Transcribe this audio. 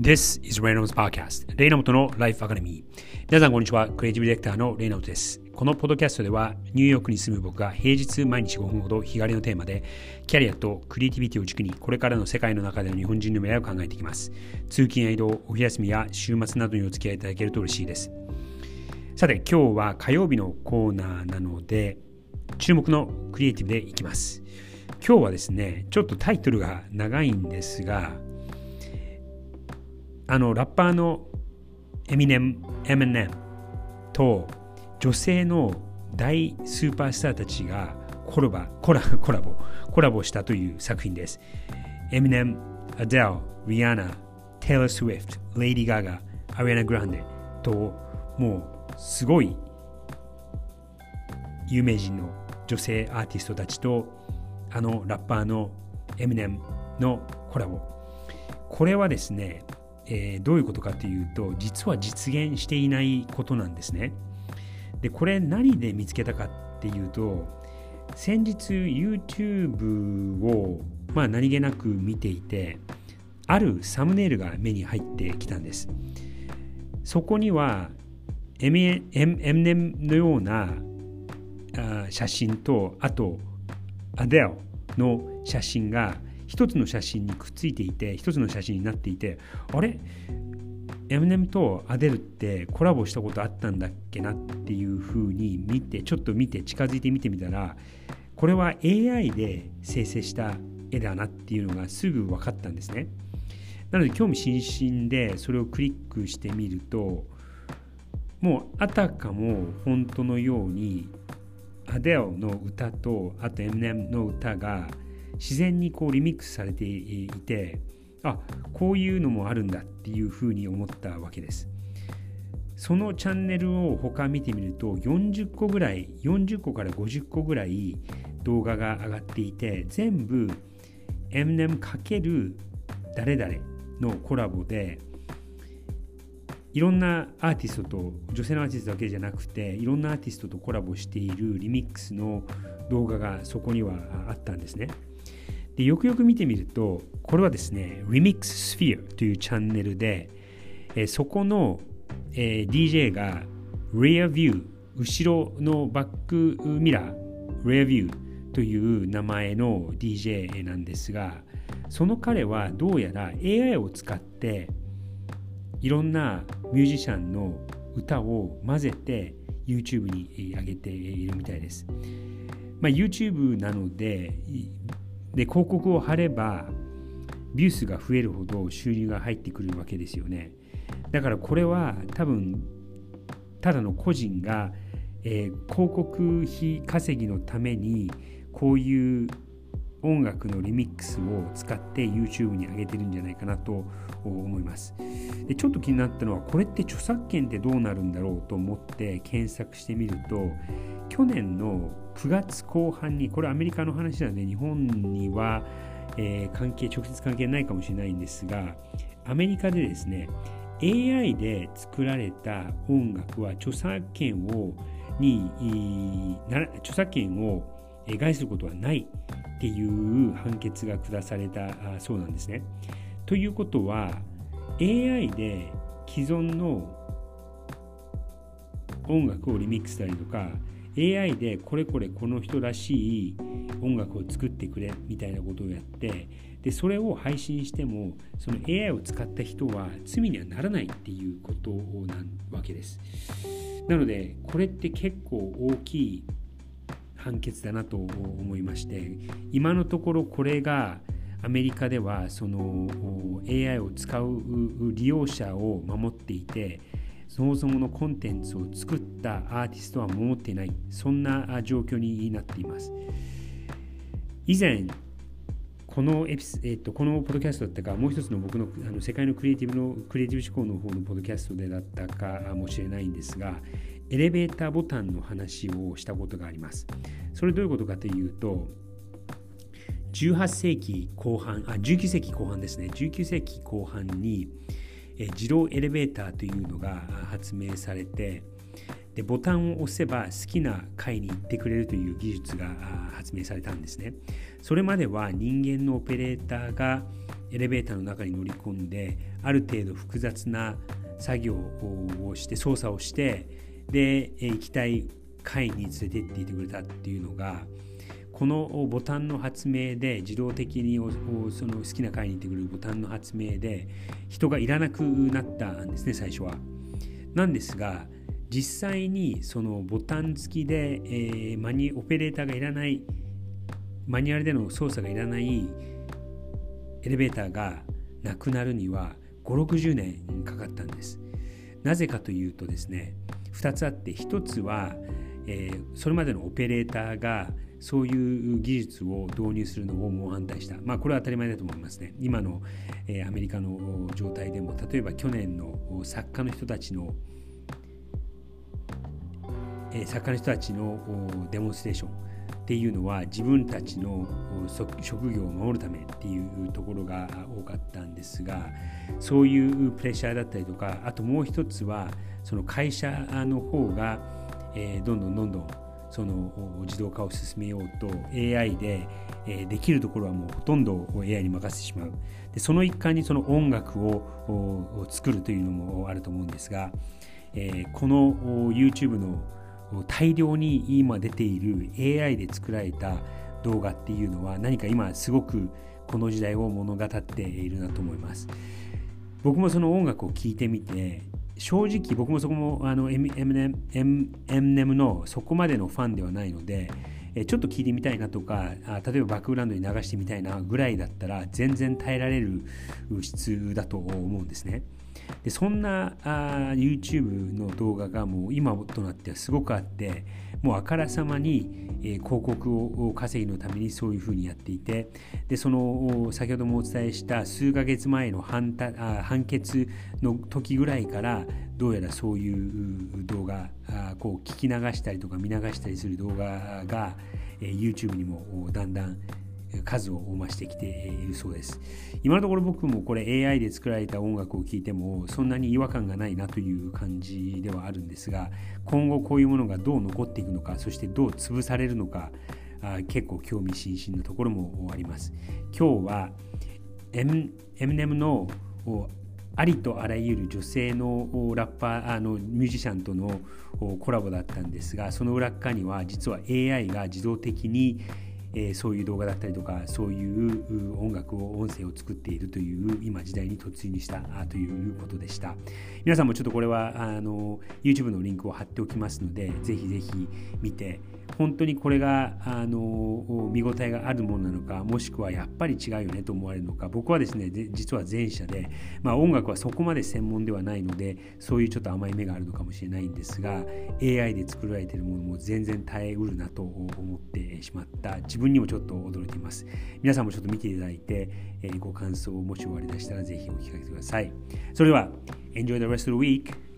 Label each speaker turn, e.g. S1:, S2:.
S1: This is Reynolds Podcast. レイナモトの Life Academy 皆さんこんにちは。クリエイティブディレクターのレイナモトです。このポッドキャストではニューヨークに住む僕が平日毎日5分ほど日帰りのテーマでキャリアとクリエイティビティを軸にこれからの世界の中での日本人の未来を考えていきます。通勤や移動お休みや週末などにお付き合いいただけると嬉しいです。さて今日は火曜日のコーナーなので注目のクリエイティブでいきます。今日はですねちょっとタイトルが長いんですがあのラッパーのエミネム、エミネムと女性の大スーパースターたちがコラボコラコラボコラボしたという作品です。エミネム、アデル、リアナ、テイラー・スウィフト、レイディ・ガガ、アリアナ・グランデともうすごい有名人の女性アーティストたちとあのラッパーのエミネムのコラボこれはですねえー、どういうことかというと実は実現していないことなんですね。でこれ何で見つけたかっていうと先日 YouTube を、まあ、何気なく見ていてあるサムネイルが目に入ってきたんです。そこにはエミネムのようなあ写真とあとアデルの写真が一つの写真にくっついていて一つの写真になっていてあれ？エムネムとアデルってコラボしたことあったんだっけなっていうふうに見てちょっと見て近づいて見てみたらこれは AI で生成した絵だなっていうのがすぐ分かったんですね。なので興味津々でそれをクリックしてみるともうあたかも本当のようにアデルの歌とあとエムネムの歌が自然にこうリミックスされていてあこういうのもあるんだっていうふうに思ったわけですそのチャンネルを他見てみると40個ぐらい40個から50個ぐらい動画が上がっていて全部 Mnem× 誰々のコラボでいろんなアーティストと女性のアーティストだけじゃなくていろんなアーティストとコラボしているリミックスの動画がそこにはあったんですね。でよくよく見てみるとこれはですね Remix Sphere というチャンネルで、えそこの、え DJ が Rear View 後ろのバックミラー Rear View という名前の DJ なんですがその彼はどうやら AI を使っていろんなミュージシャンの歌を混ぜて YouTube に上げているみたいです。まあ、YouTube なのでで広告を貼ればビュースが増えるほど収入が入ってくるわけですよね。だからこれは多分ただの個人が、えー、広告費稼ぎのためにこういう音楽のリミックスを使って YouTube に上げてるんじゃないかなと思います。でちょっと気になったのはこれって著作権ってどうなるんだろうと思って検索してみると去年の9月後半にこれアメリカの話なので日本には、えー、関係直接関係ないかもしれないんですがアメリカでですね AI で作られた音楽は著作権をに著作権を害することはないっていう判決が下されたそうなんですね。ということは AI で既存の音楽をリミックスしたりとか AI でこれこれこの人らしい音楽を作ってくれみたいなことをやってでそれを配信してもその AI を使った人は罪にはならないっていうことなわけです。なのでこれって結構大きい判決だなと思いまして今のところこれがアメリカではその AI を使う利用者を守っていてそもそものコンテンツを作ったアーティストは守っていない。そんな状況になっています。以前このエピス、えっと、このポッドキャストだったかもう一つの僕のあの世界のクリエイティブのクリエイティブ思考の方のポッドキャストでだったかもしれないんですがエレベーターボタンの話をしたことがあります。それどういうことかというと18世紀後半あ19世紀後半ですね。19世紀後半に自動エレベーターというのが発明されてでボタンを押せば好きな階に行ってくれるという技術が発明されたんですね。それまでは人間のオペレーターがエレベーターの中に乗り込んである程度複雑な作業をして操作をしてで行きたい階に連れてっていてくれたっていうのがこのボタンの発明で自動的にその好きな階に行ってくるボタンの発明で人がいらなくなったんですね最初は。なんですが実際にそのボタン付きで、えー、マニオペレーターがいらないマニュアルでの操作がいらないエレベーターがなくなるには560年かかったんですなぜかというとですね2つあって1つは、えー、それまでのオペレーターがそういう技術を導入するのを猛反対した。まあこれは当たり前だと思いますね。今の、えー、アメリカの状態でも、例えば去年の作家の人たちの、えー、作家の人たちのデモンストレーションっていうのは自分たちの職業を守るためっていうところが多かったんですがそういうプレッシャーだったりとかあともう一つはその会社の方が、え、どんどんどんどんその自動化を進めようと AI で、え、できるところはもうほとんど AI に任せてしまう。でその一環にその音楽を作るというのもあると思うんですが、え、この YouTube の大量に今出ている AI で作られた動画っていうのは何か今すごくこの時代を物語っているなと思います。僕もその音楽を聴いてみて正直僕もそこもあの M M M M のそこまでのファンではないのでちょっと聞いてみたいなとか例えばバックグラウンドに流してみたいなぐらいだったら全然耐えられる質だと思うんですね。でそんなあ YouTube の動画がもう今となってはすごくあってもうあからさまに、えー、広告を稼ぎのためにそういうふうにやっていてでその先ほどもお伝えした数ヶ月前の判あ判決の時ぐらいからどうやらそういう動画あこう聞き流したりとか見流したりする動画が、えー、YouTube にもだんだん数を増してきているそうです。今のところ僕もこれ AI で作られた音楽を聴いてもそんなに違和感がないなという感じではあるんですが今後こういうものがどう残っていくのかそしてどう潰されるのか結構興味津々なところもあります。今日はエムエムネムのありとあらゆる女性のラッパーあのミュージシャンとのコラボだったんですがその裏側には実は AI が自動的にえー、そういう動画だったりとかそういう音楽を音声を作っているという今時代に突入したということでした。皆さんもちょっとこれはあの YouTube のリンクを貼っておきますのでぜひぜひ見て本当にこれがあの見応えがあるものなのかもしくはやっぱり違うよねと思われるのか僕はですね実は前者で、まあ、音楽はそこまで専門ではないのでそういうちょっと甘い目があるのかもしれないんですが AI で作られているものも全然耐えうるなと思ってしまった。自分にもちょっと驚いています。皆さんもちょっと見ていただいて、え、ご感想をもし終わりでしたらぜひお聞かせください。それでは Enjoy the rest of the week!